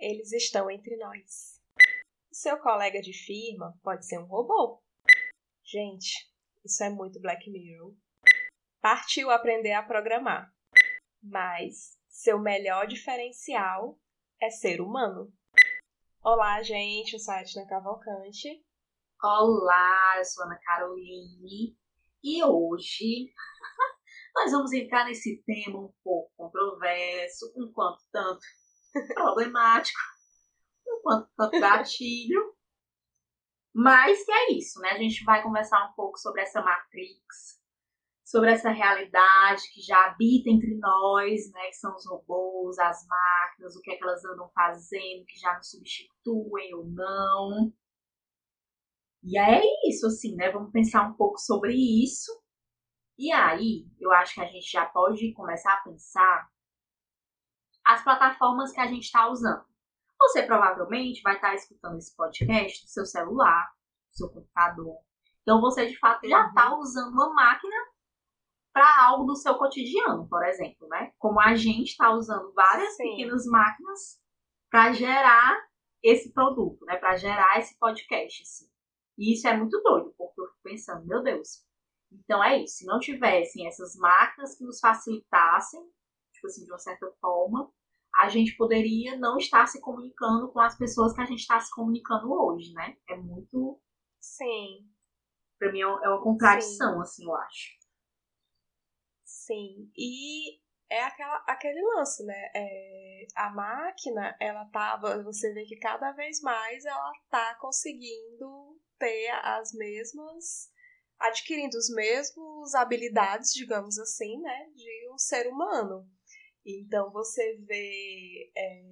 Eles estão entre nós. Seu colega de firma pode ser um robô. Gente, isso é muito Black Mirror. Partiu aprender a programar. Mas seu melhor diferencial é ser humano. Olá, gente, eu sou a Etna Cavalcante. Olá, eu sou a Ana Caroline. E hoje nós vamos entrar nesse tema um pouco controverso, um quanto tanto problemático, um quanto tanto gatilho. Mas que é isso, né? A gente vai conversar um pouco sobre essa Matrix, sobre essa realidade que já habita entre nós, né? Que são os robôs, as máquinas, o que é que elas andam fazendo, que já nos substituem ou não. E é isso, assim, né? Vamos pensar um pouco sobre isso. E aí, eu acho que a gente já pode começar a pensar as plataformas que a gente está usando. Você provavelmente vai estar tá escutando esse podcast do seu celular, do seu computador. Então você de fato já está uhum. usando uma máquina para algo do seu cotidiano, por exemplo, né? Como a gente está usando várias Sim. pequenas máquinas para gerar esse produto, né? Para gerar esse podcast, assim. E isso é muito doido, porque eu fico pensando, meu Deus. Então é isso. Se não tivessem essas máquinas que nos facilitassem, tipo assim, de uma certa forma, a gente poderia não estar se comunicando com as pessoas que a gente está se comunicando hoje, né? É muito. Sim. Pra mim é uma contradição, Sim. assim, eu acho. Sim. E é aquela, aquele lance, né? É, a máquina, ela tava. Você vê que cada vez mais ela tá conseguindo ter as mesmas. adquirindo os mesmos habilidades, digamos assim, né? De um ser humano. Então você vê é,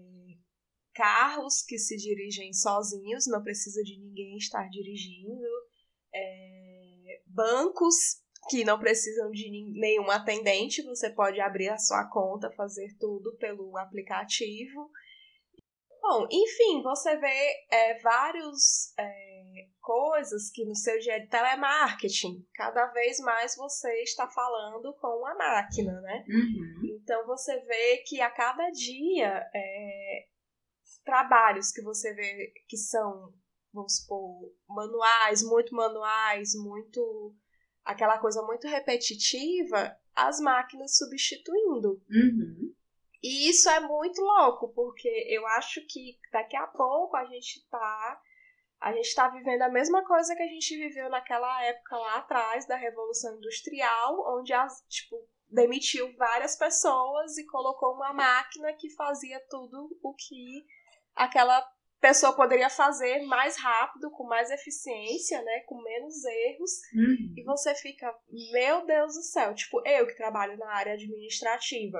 carros que se dirigem sozinhos, não precisa de ninguém estar dirigindo, é, bancos que não precisam de nenhum atendente, você pode abrir a sua conta, fazer tudo pelo aplicativo. Bom, enfim, você vê é, vários é, coisas que no seu dia de telemarketing, cada vez mais você está falando com a máquina, né? Uhum. Então você vê que a cada dia é, trabalhos que você vê que são, vamos supor, manuais, muito manuais, muito aquela coisa muito repetitiva, as máquinas substituindo. Uhum. E isso é muito louco, porque eu acho que daqui a pouco a gente tá. A gente está vivendo a mesma coisa que a gente viveu naquela época lá atrás da Revolução Industrial, onde as, tipo, demitiu várias pessoas e colocou uma máquina que fazia tudo o que aquela pessoa poderia fazer mais rápido, com mais eficiência, né, com menos erros, uhum. e você fica, meu Deus do céu, tipo, eu que trabalho na área administrativa,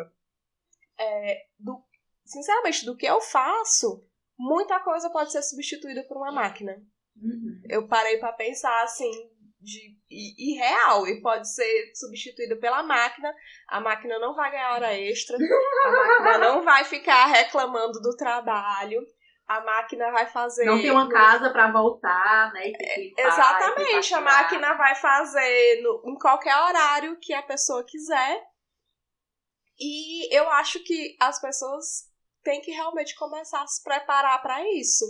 é, do, sinceramente, do que eu faço, muita coisa pode ser substituída por uma máquina. Uhum. Eu parei para pensar assim, de irreal e pode ser substituída pela máquina. A máquina não vai ganhar hora extra, a máquina não vai ficar reclamando do trabalho. A máquina vai fazer. Não tem uma casa para voltar, né? Exatamente, a máquina vai fazer no, em qualquer horário que a pessoa quiser. E eu acho que as pessoas têm que realmente começar a se preparar para isso.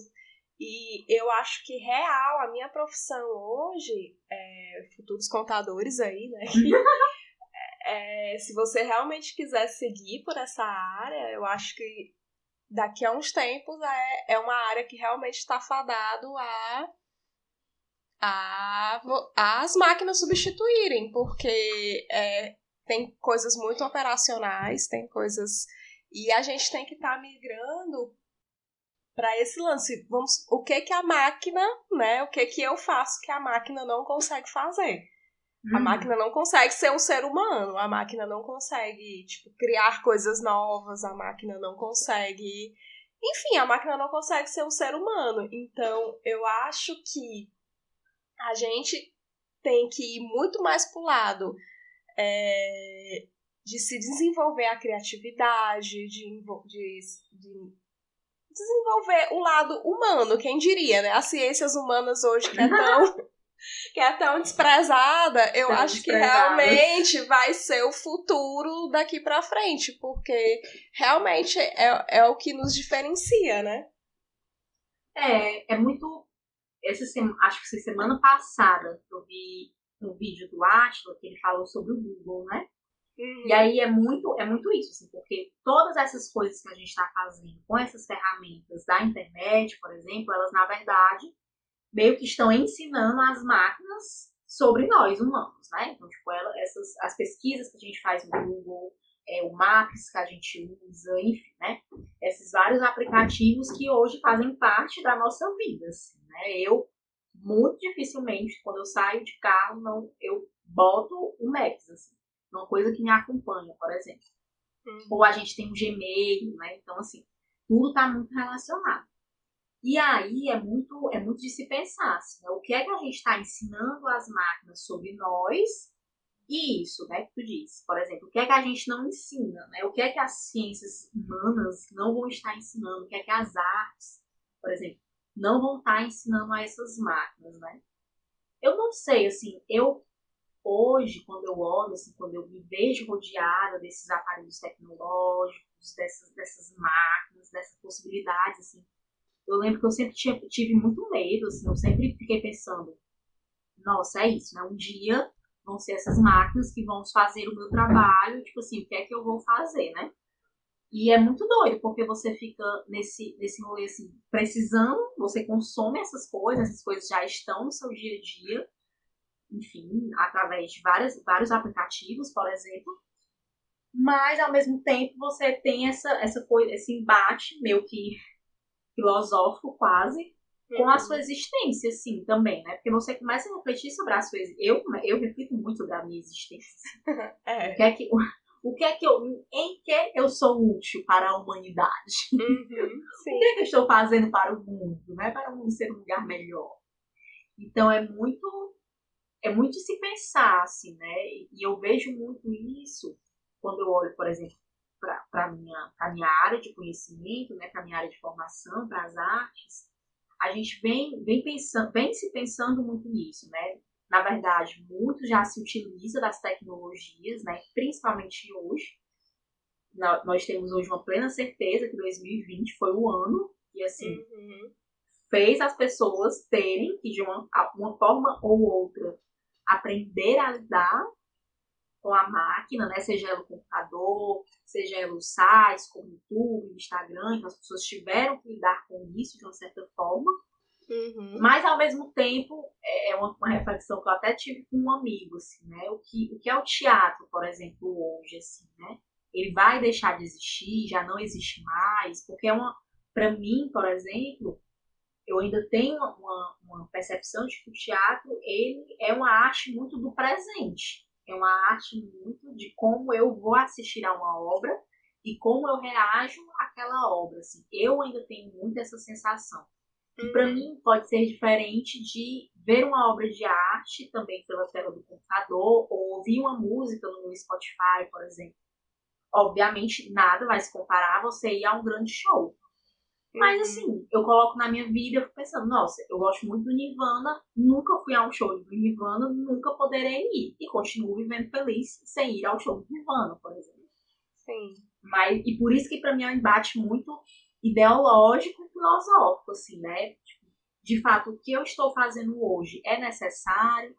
E eu acho que real, a minha profissão hoje, é, futuros contadores aí, né? é, se você realmente quiser seguir por essa área, eu acho que daqui a uns tempos é, é uma área que realmente está fadado a, a as máquinas substituírem, porque é, tem coisas muito operacionais, tem coisas. E a gente tem que estar tá migrando para esse lance. Vamos, o que que a máquina, né? O que que eu faço que a máquina não consegue fazer? A uhum. máquina não consegue ser um ser humano, a máquina não consegue, tipo, criar coisas novas, a máquina não consegue. Enfim, a máquina não consegue ser um ser humano. Então, eu acho que a gente tem que ir muito mais pro lado é, de se desenvolver a criatividade, de, de, de, desenvolver o lado humano, quem diria, né? As ciências humanas hoje que é tão, que é tão desprezada, eu tão acho desprezada. que realmente vai ser o futuro daqui para frente, porque realmente é, é o que nos diferencia, né? É, é muito. Essa semana, acho que foi semana passada eu vi um vídeo do Atila que ele falou sobre o Google, né? Uhum. E aí é muito, é muito isso, assim, porque todas essas coisas que a gente está fazendo com essas ferramentas da internet, por exemplo, elas na verdade meio que estão ensinando as máquinas sobre nós humanos, né? Então, tipo, ela, essas, as pesquisas que a gente faz no Google, é, o Maps que a gente usa, enfim, né? Esses vários aplicativos que hoje fazem parte da nossa vida, assim, né? Eu, muito dificilmente, quando eu saio de carro, não, eu boto o Maps, assim, uma coisa que me acompanha, por exemplo. Uhum. Ou a gente tem um Gmail, né? Então, assim, tudo está muito relacionado. E aí é muito, é muito de se pensar, assim, né? o que é que a gente está ensinando as máquinas sobre nós e isso, né, que tu disse. Por exemplo, o que é que a gente não ensina, né? O que é que as ciências humanas não vão estar ensinando, o que é que as artes, por exemplo, não vão estar ensinando a essas máquinas, né? Eu não sei, assim, eu hoje, quando eu olho, assim, quando eu me vejo rodeada desses aparelhos tecnológicos, dessas, dessas máquinas, dessas possibilidades, assim, eu lembro que eu sempre tive, muito medo, assim, eu sempre fiquei pensando, nossa, é isso, né? Um dia vão ser essas máquinas que vão fazer o meu trabalho, tipo assim, o que é que eu vou fazer, né? E é muito doido, porque você fica nesse, nesse rolê assim, precisando, você consome essas coisas, essas coisas já estão no seu dia a dia, enfim, através de várias, vários aplicativos, por exemplo. Mas ao mesmo tempo você tem essa, essa coisa, esse embate meio que filosófico quase, com a uhum. sua existência, sim, também, né? Porque você começa a refletir sobre a sua eu Eu reflito muito sobre a minha existência. é. O que é que, o que é que eu, em que eu sou útil para a humanidade? Uhum, o que é que eu estou fazendo para o mundo, né? Para o mundo ser um lugar melhor. Então é muito, é muito de se pensar, assim, né? E eu vejo muito isso quando eu olho, por exemplo, para a minha, minha área de conhecimento, né, para a minha área de formação, para as artes, a gente vem, vem, pensando, vem se pensando muito nisso, né? Na verdade, muito já se utiliza das tecnologias, né, principalmente hoje. Nós temos hoje uma plena certeza que 2020 foi o ano e, assim, uhum. fez as pessoas terem que, de uma, uma forma ou outra, aprender a lidar com a máquina, né? Seja ela o computador, seja ela os sites, como o YouTube, o Instagram, então as pessoas tiveram que lidar com isso de uma certa forma. Uhum. Mas ao mesmo tempo, é, é uma, uma, reflexão que eu até tive com um amigo, assim, né? O que, o que é o teatro, por exemplo, hoje, assim, né? Ele vai deixar de existir, já não existe mais, porque é uma, para mim, por exemplo, eu ainda tenho uma, uma percepção de que o teatro ele é uma arte muito do presente é uma arte muito de como eu vou assistir a uma obra e como eu reajo àquela obra. Assim. Eu ainda tenho muito essa sensação. E para uhum. mim pode ser diferente de ver uma obra de arte também pela tela do computador ou ouvir uma música no meu Spotify, por exemplo. Obviamente, nada vai se comparar a você ir a um grande show. Mas uhum. assim, eu coloco na minha vida, eu fico pensando, nossa, eu gosto muito do Nirvana, nunca fui a um show do Nirvana, nunca poderei ir. E continuo vivendo feliz sem ir ao show do Nirvana, por exemplo. Sim. Mas, e por isso que para mim é um embate muito ideológico e filosófico, assim, né? Tipo, de fato, o que eu estou fazendo hoje é necessário,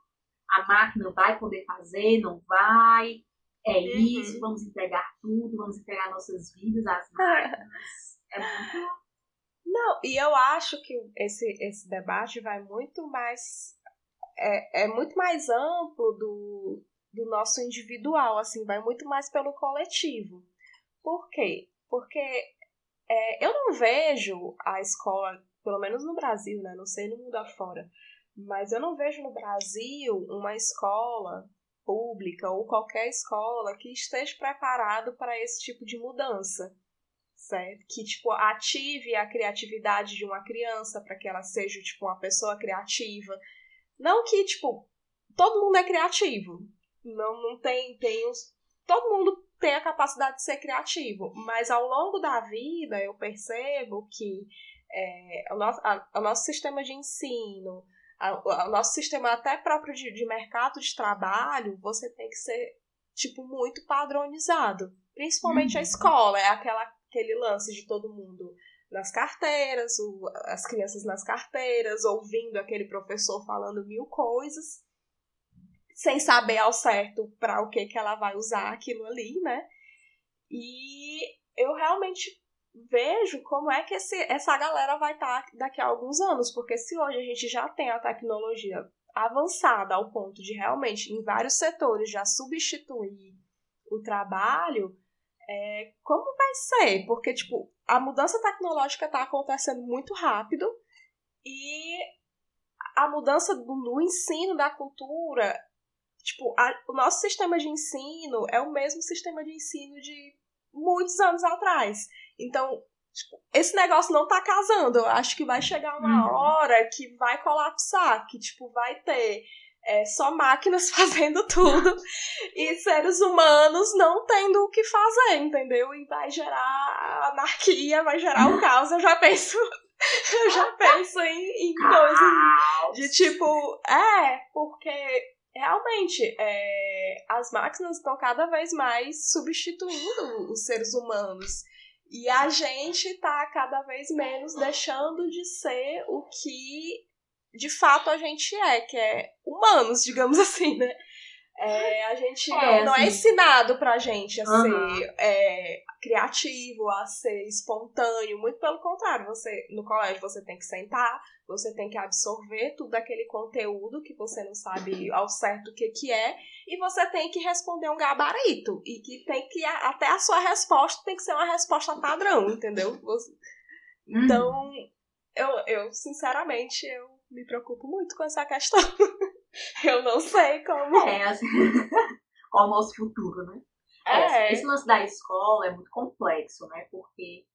a máquina vai poder fazer, não vai, é uhum. isso, vamos entregar tudo, vamos entregar nossas vidas às máquinas. é muito não, e eu acho que esse, esse debate vai muito mais. É, é muito mais amplo do, do nosso individual, assim, vai muito mais pelo coletivo. Por quê? Porque é, eu não vejo a escola, pelo menos no Brasil, né? Não sei no mundo afora, mas eu não vejo no Brasil uma escola pública ou qualquer escola que esteja preparado para esse tipo de mudança certo? Que, tipo, ative a criatividade de uma criança para que ela seja, tipo, uma pessoa criativa. Não que, tipo, todo mundo é criativo. Não, não tem, tem os... Todo mundo tem a capacidade de ser criativo, mas ao longo da vida eu percebo que é, o, nosso, a, o nosso sistema de ensino, o nosso sistema até próprio de, de mercado de trabalho, você tem que ser, tipo, muito padronizado. Principalmente uhum. a escola, é aquela, aquele lance de todo mundo nas carteiras, o, as crianças nas carteiras, ouvindo aquele professor falando mil coisas, sem saber ao certo para o que, que ela vai usar aquilo ali, né? E eu realmente vejo como é que esse, essa galera vai estar tá daqui a alguns anos, porque se hoje a gente já tem a tecnologia avançada ao ponto de realmente, em vários setores, já substituir o trabalho, é, como vai ser? Porque, tipo, a mudança tecnológica está acontecendo muito rápido e a mudança do, no ensino da cultura, tipo, a, o nosso sistema de ensino é o mesmo sistema de ensino de muitos anos atrás. Então, tipo, esse negócio não tá casando. Eu acho que vai chegar uma uhum. hora que vai colapsar, que, tipo, vai ter é, só máquinas fazendo tudo e seres humanos não tendo o que fazer, entendeu? E vai gerar anarquia, vai gerar o caos. Eu já penso. Eu já penso em, em coisas de tipo. É, porque realmente é, as máquinas estão cada vez mais substituindo os seres humanos. E a gente tá cada vez menos deixando de ser o que de fato a gente é, que é humanos, digamos assim, né? É, a gente é, não, é assim. é ensinado pra gente a uhum. ser é, criativo, a ser espontâneo. Muito pelo contrário, você no colégio você tem que sentar, você tem que absorver tudo aquele conteúdo que você não sabe ao certo o que, que é, e você tem que responder um gabarito. E que tem que. Até a sua resposta tem que ser uma resposta padrão, entendeu? Você, uhum. Então, eu, eu, sinceramente, eu me preocupo muito com essa questão. eu não sei como. É, assim, qual o nosso futuro, né? É. Esse lance da escola é muito complexo, né? Porque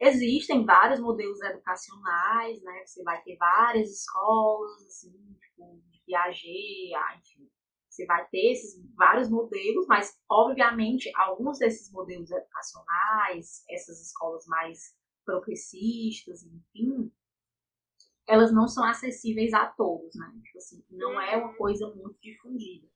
existem vários modelos educacionais, né? Você vai ter várias escolas, assim, tipo, de Piaget, ah, enfim. Você vai ter esses vários modelos, mas, obviamente, alguns desses modelos educacionais, essas escolas mais progressistas, enfim, elas não são acessíveis a todos, né? Tipo assim, não é uma uhum. coisa muito difundida.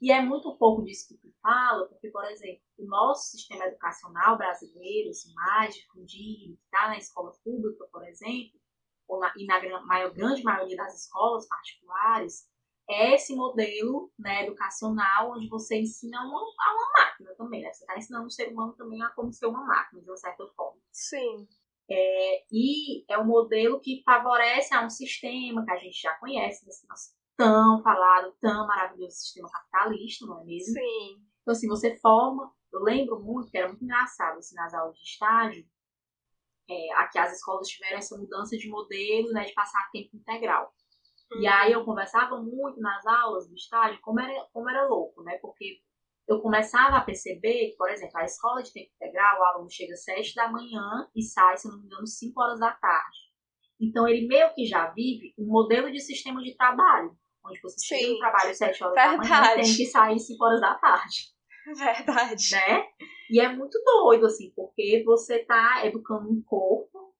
E é muito pouco disso que tu fala, porque, por exemplo, o nosso sistema educacional brasileiro, assim, mais difundido, que está na escola pública, por exemplo, ou na, e na maior, grande maioria das escolas particulares, é esse modelo né, educacional onde você ensina uma, a uma máquina também, né? Você está ensinando o ser humano também a como ser uma máquina, de uma certa forma. Sim. É, e é um modelo que favorece a um sistema que a gente já conhece, esse nosso tão falado, tão maravilhoso sistema capitalista, não é mesmo? Sim. Então, assim, você forma. Eu lembro muito que era muito engraçado assim, nas aulas de estágio, é, aqui as escolas tiveram essa mudança de modelo, né, de passar tempo integral. E uhum. aí eu conversava muito nas aulas do estágio como era, como era louco, né? Porque eu começava a perceber que, por exemplo, a escola de tempo integral, o aluno chega às 7 da manhã e sai, se não me engano, 5 horas da tarde. Então, ele meio que já vive um modelo de sistema de trabalho, onde você Sim. chega no trabalho às 7 horas Verdade. da manhã e tem que sair 5 horas da tarde. Verdade. Né? E é muito doido, assim, porque você está educando um corpo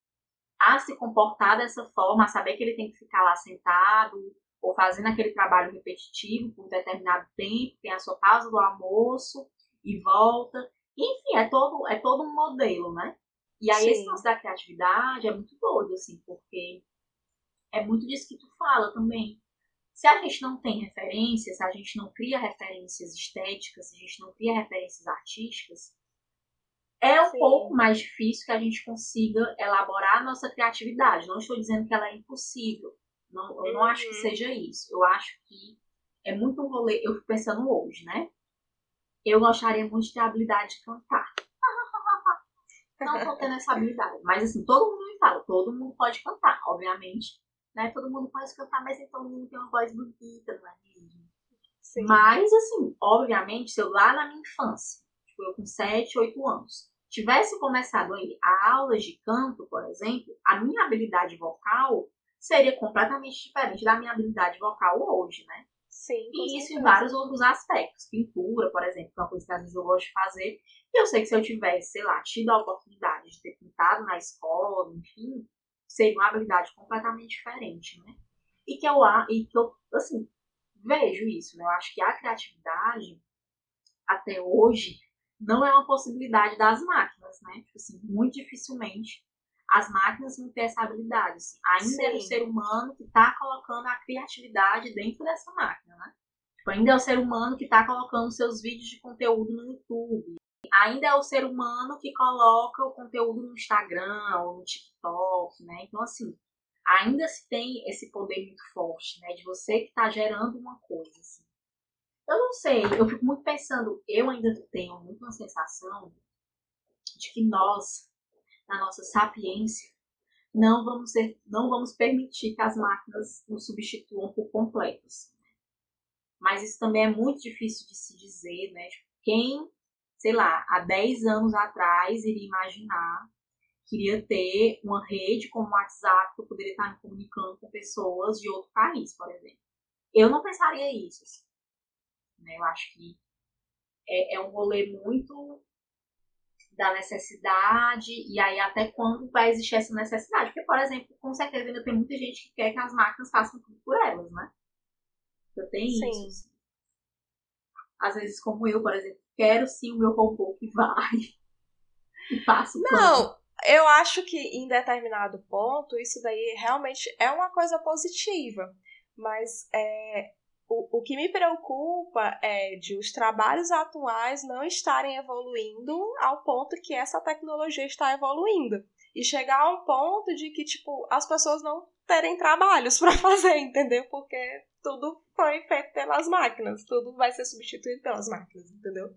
a se comportar dessa forma, a saber que ele tem que ficar lá sentado, ou fazendo aquele trabalho repetitivo por um determinado tempo, tem a sua pausa do almoço e volta. Enfim, é todo, é todo um modelo, né? E aí Sim. esse lance da criatividade é muito doido, assim, porque é muito disso que tu fala também. Se a gente não tem referências, se a gente não cria referências estéticas, se a gente não cria referências artísticas, é um Sim. pouco mais difícil que a gente consiga elaborar a nossa criatividade. Não estou dizendo que ela é impossível, não, eu não acho que uhum. seja isso. Eu acho que é muito um rolê. Eu fico pensando hoje, né? Eu gostaria muito de ter a habilidade de cantar. Não tô tendo essa habilidade. Mas assim, todo mundo me fala, todo mundo pode cantar, obviamente. Né? Todo mundo pode cantar, mas todo mundo tem uma voz bonita, não é? Sim. Mas, assim, obviamente, se eu lá na minha infância, tipo, eu com 7, 8 anos, tivesse começado aí a aulas de canto, por exemplo, a minha habilidade vocal seria completamente diferente da minha habilidade vocal hoje, né? Sim. E isso em vários outros aspectos. Pintura, por exemplo, que é uma coisa que às vezes eu gosto de fazer. E eu sei que se eu tivesse, sei lá, tido a oportunidade de ter pintado na escola, enfim, seria uma habilidade completamente diferente, né? e que eu, e que eu assim, vejo isso, né? Eu acho que a criatividade, até hoje, não é uma possibilidade das máquinas, né? Tipo assim, muito dificilmente as máquinas vão ter essa habilidade. Assim. Ainda Sim. é o ser humano que está colocando a criatividade dentro dessa máquina, né? Tipo, ainda é o ser humano que está colocando seus vídeos de conteúdo no YouTube. Ainda é o ser humano que coloca o conteúdo no Instagram ou no TikTok, né? Então, assim, ainda se tem esse poder muito forte, né? De você que está gerando uma coisa, assim. Eu não sei, eu fico muito pensando, eu ainda tenho muito uma sensação de que nós, na nossa sapiência, não vamos, ser, não vamos permitir que as máquinas nos substituam por completos. Mas isso também é muito difícil de se dizer, né? Tipo, quem, sei lá, há 10 anos atrás iria imaginar queria ter uma rede como o WhatsApp que eu poderia estar me comunicando com pessoas de outro país, por exemplo. Eu não pensaria isso. Assim. Né? Eu acho que é, é um rolê muito da necessidade e aí até quando vai existir essa necessidade. Porque, por exemplo, com certeza ainda tem muita gente que quer que as máquinas façam tudo por elas, né? Eu tenho sim. isso. Assim. Às vezes, como eu, por exemplo, quero sim o meu robô que vai e passa o Não, eu acho que em determinado ponto isso daí realmente é uma coisa positiva. Mas é, o, o que me preocupa é de os trabalhos atuais não estarem evoluindo ao ponto que essa tecnologia está evoluindo. E chegar a um ponto de que, tipo, as pessoas não terem trabalhos para fazer, entendeu? Porque tudo foi feito pelas máquinas, tudo vai ser substituído pelas máquinas, entendeu?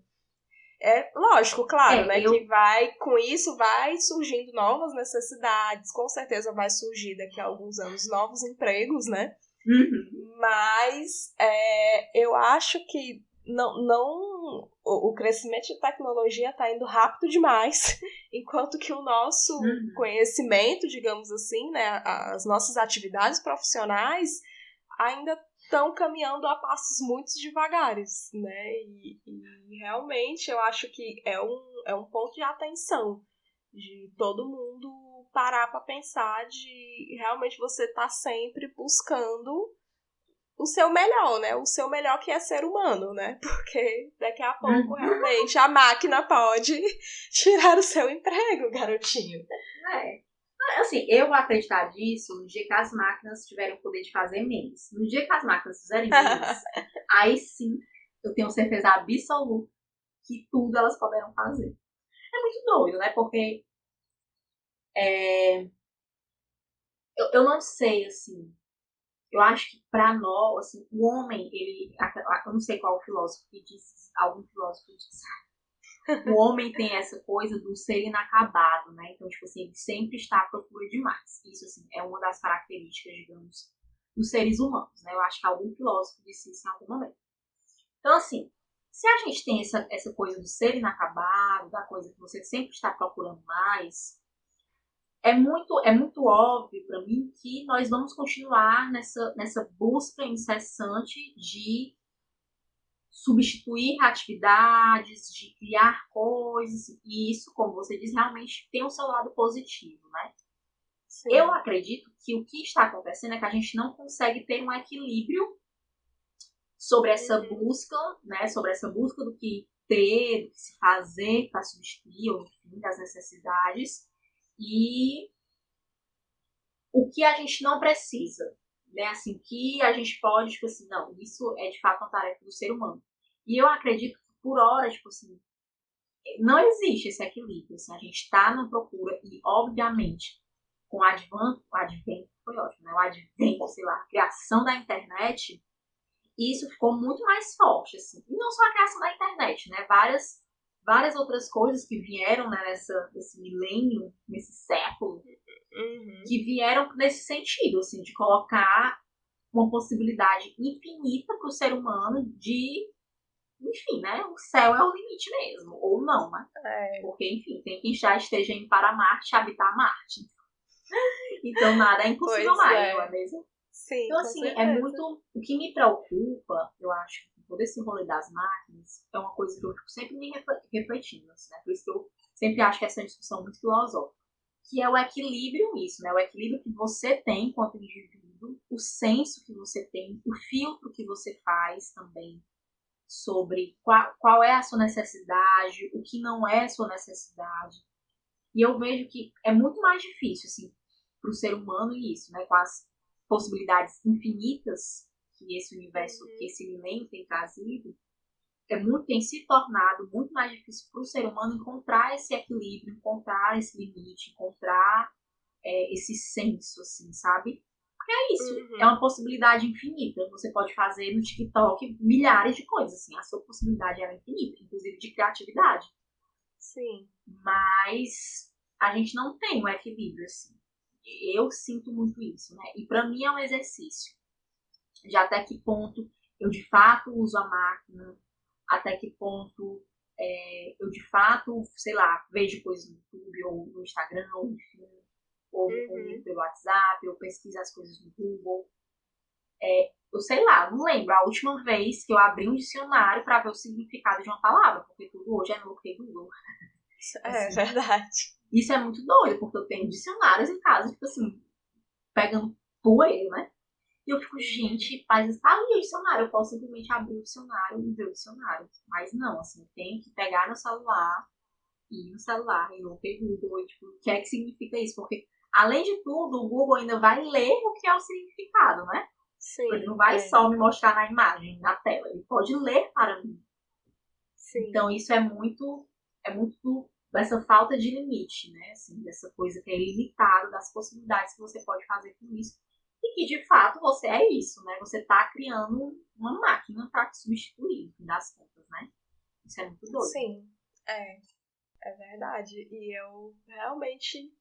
É lógico, claro, é, né? Eu... Que vai, com isso, vai surgindo novas necessidades, com certeza vai surgir daqui a alguns anos novos empregos, né? Uhum. Mas é, eu acho que não, não o, o crescimento de tecnologia está indo rápido demais, enquanto que o nosso uhum. conhecimento, digamos assim, né, as nossas atividades profissionais ainda estão caminhando a passos muito devagares, né? E, e, realmente eu acho que é um, é um ponto de atenção de todo mundo parar para pensar de realmente você tá sempre buscando o seu melhor, né? O seu melhor que é ser humano, né? Porque daqui a pouco uhum. realmente a máquina pode tirar o seu emprego, garotinho. É. Assim, eu vou acreditar disso no dia que as máquinas tiverem o poder de fazer memes. No dia que as máquinas fizerem memes, aí sim eu tenho certeza absoluta que tudo elas poderão fazer. É muito doido, né? Porque é, eu, eu não sei, assim. Eu acho que para nós, assim, o homem, ele. Eu não sei qual filósofo que disse, algum filósofo disse o homem tem essa coisa do ser inacabado, né? Então, tipo assim, ele sempre está à procura de mais. Isso, assim, é uma das características, digamos, dos seres humanos, né? Eu acho que algum filósofo disse isso em algum momento. Então, assim, se a gente tem essa, essa coisa do ser inacabado, da coisa que você sempre está procurando mais, é muito, é muito óbvio para mim que nós vamos continuar nessa, nessa busca incessante de substituir atividades, de criar coisas, e isso, como você diz, realmente tem o seu lado positivo, né? Sim. Eu acredito que o que está acontecendo é que a gente não consegue ter um equilíbrio sobre essa uhum. busca, né? Sobre essa busca do que ter, do que se fazer para substituir, ou enfim, das necessidades, e o que a gente não precisa, né? Assim, que a gente pode, tipo assim, não, isso é de fato uma tarefa do ser humano. E eu acredito que por hora, tipo assim, não existe esse equilíbrio. Assim, a gente está na procura e, obviamente, com o advento, foi ótimo, né? O advento, sei lá, a criação da internet, isso ficou muito mais forte, assim. E não só a criação da internet, né? Várias, várias outras coisas que vieram né, nessa, nesse milênio, nesse século, uhum. que vieram nesse sentido, assim, de colocar uma possibilidade infinita para o ser humano de enfim, né? O céu é o limite mesmo. Ou não, né? É. Porque, enfim, tem quem já esteja indo para Marte habitar Marte. Então nada é impossível pois mais, é. não é mesmo? Sim, então, assim, é muito. O que me preocupa, eu acho, todo esse rolê das máquinas, é uma coisa que eu fico sempre me refletindo, assim, né? Por isso que eu sempre acho que essa é uma discussão muito filosófica. Que é o equilíbrio nisso, né? O equilíbrio que você tem enquanto indivíduo o senso que você tem, o filtro que você faz também sobre qual, qual é a sua necessidade, o que não é sua necessidade. E eu vejo que é muito mais difícil, assim, para o ser humano isso, né? Com as possibilidades infinitas que esse universo, uhum. que esse milênio tem trazido, é muito, tem se tornado muito mais difícil para o ser humano encontrar esse equilíbrio, encontrar esse limite, encontrar é, esse senso, assim, sabe? Porque é isso, uhum. é uma possibilidade infinita. Você pode fazer no TikTok milhares de coisas, assim, a sua possibilidade é infinita, inclusive de criatividade. Sim. Mas a gente não tem um equilíbrio, assim. Eu sinto muito isso, né? E para mim é um exercício de até que ponto eu de fato uso a máquina, até que ponto é, eu de fato, sei lá, vejo coisas no YouTube ou no Instagram, ou enfim, ou uhum. pelo WhatsApp, ou pesquiso as coisas no Google. É, eu sei lá, não lembro a última vez que eu abri um dicionário para ver o significado de uma palavra, porque tudo hoje é no Google. É assim, verdade. Isso é muito doido, porque eu tenho dicionários em casa, tipo assim, pegando poeira, né? E eu fico, gente, mas está ali o dicionário, eu posso simplesmente abrir o dicionário e ver o dicionário. Mas não, assim, tem que pegar no celular, ir no celular, e eu Google, e, tipo, o que é que significa isso? Porque, além de tudo, o Google ainda vai ler o que é o significado, né? Sim. Ele não vai é. só me mostrar na imagem, na tela, ele pode ler para mim. Sim. Então, isso é muito, é muito dessa falta de limite, né? Assim, dessa coisa que é ilimitado, das possibilidades que você pode fazer com isso e que de fato você é isso, né? Você está criando uma máquina para te substituir, no fim das contas, né? Isso é muito doido. Sim, é. É verdade. E eu realmente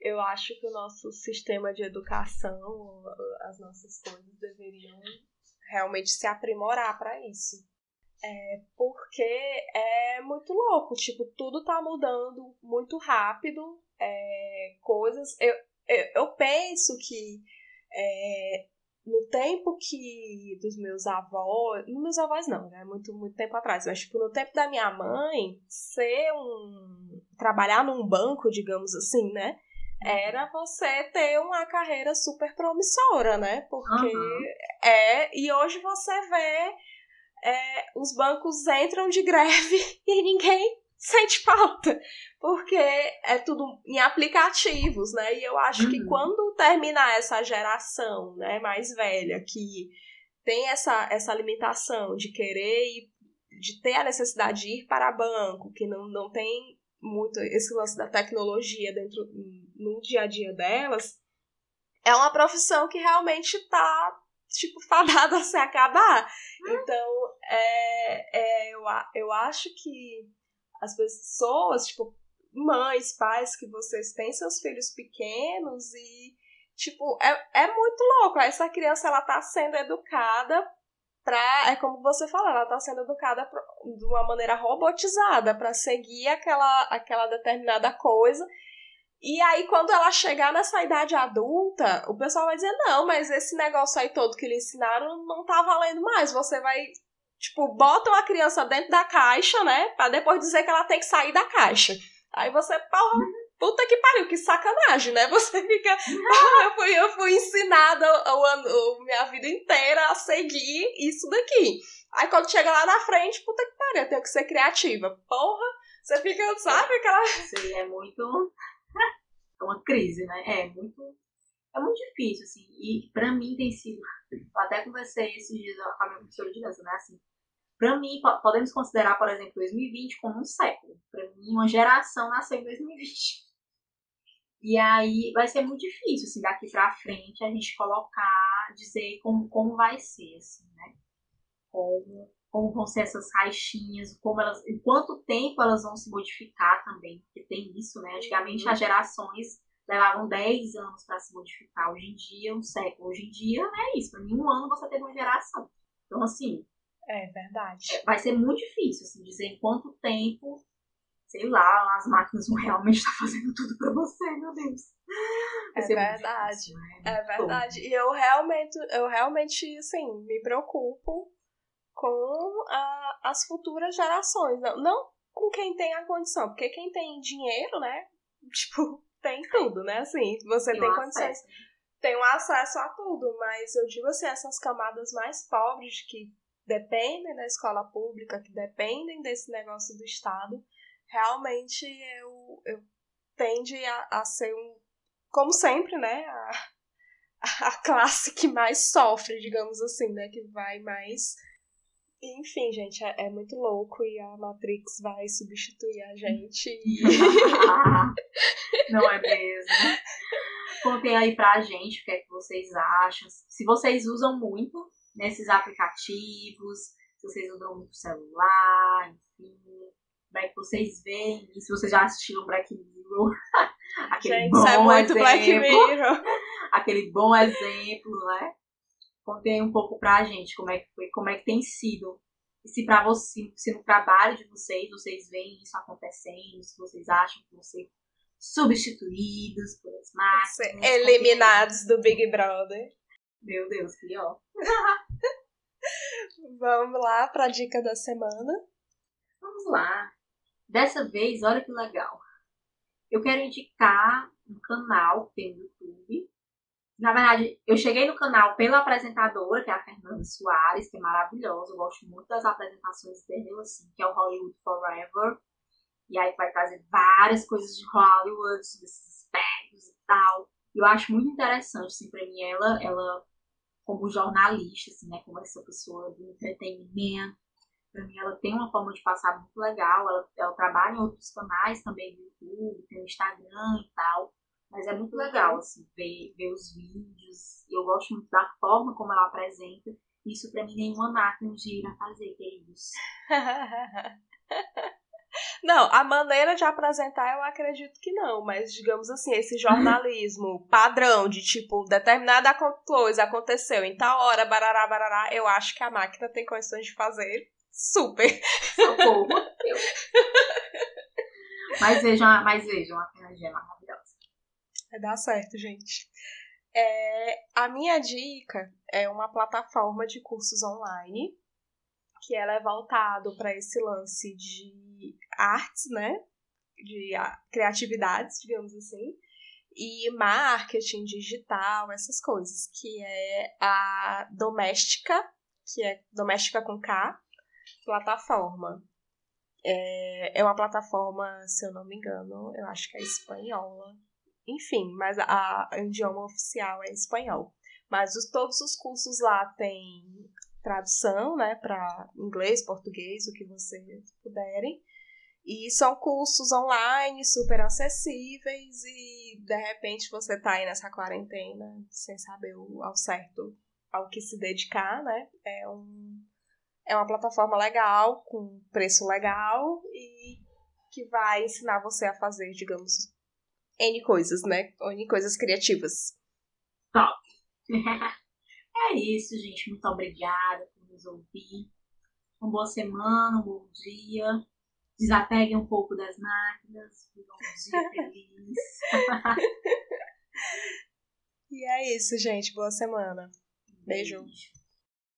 eu acho que o nosso sistema de educação, as nossas coisas deveriam realmente se aprimorar para isso. É porque é muito louco, tipo, tudo tá mudando muito rápido, é, coisas. Eu, eu, eu penso que é, no tempo que dos meus avós, nos meus avós não, né? Muito, muito tempo atrás, mas tipo, no tempo da minha mãe, ser um. trabalhar num banco, digamos assim, né? Era você ter uma carreira super promissora, né? Porque uhum. é. E hoje você vê. É, os bancos entram de greve e ninguém sente falta, porque é tudo em aplicativos, né? E eu acho uhum. que quando terminar essa geração, né, mais velha, que tem essa, essa limitação de querer e de ter a necessidade de ir para banco, que não, não tem muito esse lance da tecnologia dentro no dia a dia delas, é uma profissão que realmente está tipo fadada a se acabar. Uhum. Então, é, é, eu, eu acho que as pessoas, tipo, mães, pais, que vocês têm seus filhos pequenos e, tipo, é, é muito louco. Essa criança, ela tá sendo educada pra, é como você falou, ela tá sendo educada de uma maneira robotizada para seguir aquela, aquela determinada coisa. E aí, quando ela chegar nessa idade adulta, o pessoal vai dizer: não, mas esse negócio aí todo que lhe ensinaram não tá valendo mais. Você vai Tipo, botam a criança dentro da caixa, né? Pra depois dizer que ela tem que sair da caixa. Aí você, porra, puta que pariu, que sacanagem, né? Você fica, porra, eu fui, eu fui ensinada ano, minha vida inteira a seguir isso daqui. Aí quando chega lá na frente, puta que pariu, eu tenho que ser criativa. Porra, você fica, sabe, aquela. Sim, é muito. É uma crise, né? É muito. É muito difícil, assim. E pra mim tem sido eu até conversei esses dias com a minha professora de dança, né? Assim, para mim, podemos considerar, por exemplo, 2020 como um século. Para mim, uma geração nasceu em 2020. E aí vai ser muito difícil, assim, daqui para frente, a gente colocar, dizer como, como vai ser, assim, né? Como, como vão ser essas caixinhas, como elas, em quanto tempo elas vão se modificar também, porque tem isso, né? Antigamente uhum. as gerações levavam 10 anos para se modificar. Hoje em dia, um século. Hoje em dia, é isso. Em um ano você teve uma geração. Então, assim. É verdade. É, vai ser muito difícil, assim, dizer em quanto tempo, sei lá, as máquinas vão realmente estar fazendo tudo para você, meu Deus. Vai é verdade. Difícil, né? É verdade. E eu realmente, eu realmente, assim, me preocupo com a, as futuras gerações. Não, não com quem tem a condição, porque quem tem dinheiro, né? Tipo, tem tudo, né? Assim, você tem, tem condições. tem um acesso a tudo, mas eu digo assim, essas camadas mais pobres que dependem da escola pública, que dependem desse negócio do Estado, realmente eu, eu tende a, a ser um, como sempre, né, a, a classe que mais sofre, digamos assim, né, que vai mais enfim, gente, é, é, muito louco e a Matrix vai substituir a gente. E... Não é mesmo? Contem aí pra gente o que é que vocês acham. Se vocês usam muito nesses aplicativos, se vocês usam muito celular, enfim. Como é que vocês veem? E se vocês já assistiram Black Mirror. aquele gente, bom é muito exemplo, Black Mirror. aquele bom exemplo, né? Contem um pouco pra gente como é que foi, como é que tem sido. E se para você, se no trabalho de vocês, vocês veem isso acontecendo, se vocês acham que vão ser substituídos por as máquinas. Eliminados do Big Brother. Meu Deus, pior. Vamos lá para a dica da semana. Vamos lá. Dessa vez, olha que legal. Eu quero indicar um canal que tem no YouTube na verdade, eu cheguei no canal pela apresentadora, que é a Fernanda Soares, que é maravilhosa. Eu gosto muito das apresentações dela, assim, que é o Hollywood Forever. E aí vai trazer várias coisas de Hollywood, desses aspectos e tal. Eu acho muito interessante, assim, pra mim, ela, ela como jornalista, assim, né, como essa pessoa do entretenimento. Pra mim, ela tem uma forma de passar muito legal. Ela, ela trabalha em outros canais também do YouTube, tem Instagram e tal. Mas é muito legal, assim, ver, ver os vídeos. Eu gosto muito da forma como ela apresenta. Isso pra mim nenhuma máquina de ir a fazer, queridos. Não, a maneira de apresentar eu acredito que não, mas digamos assim, esse jornalismo padrão de tipo, determinada coisa aconteceu em tal hora, barará, barará, eu acho que a máquina tem condições de fazer super. Socorro. mas vejam, mas vejam, a é maravilhosa. Vai dar certo, gente. É, a minha dica é uma plataforma de cursos online que ela é voltado para esse lance de artes, né? De criatividades, digamos assim, e marketing digital, essas coisas, que é a Doméstica, que é Doméstica com K, plataforma. É, é uma plataforma, se eu não me engano, eu acho que é espanhola, enfim, mas a, a idioma oficial é espanhol. Mas os, todos os cursos lá têm tradução, né, para inglês, português, o que vocês puderem. E são cursos online super acessíveis e de repente você tá aí nessa quarentena sem saber o, ao certo ao que se dedicar, né? É, um, é uma plataforma legal, com preço legal e que vai ensinar você a fazer, digamos, N coisas, né? N coisas criativas. Top! é isso, gente. Muito obrigada por nos ouvir. Uma boa semana, um bom dia. Desapeguem um pouco das máquinas. Um dia feliz. e é isso, gente. Boa semana. Beijo. Beijo.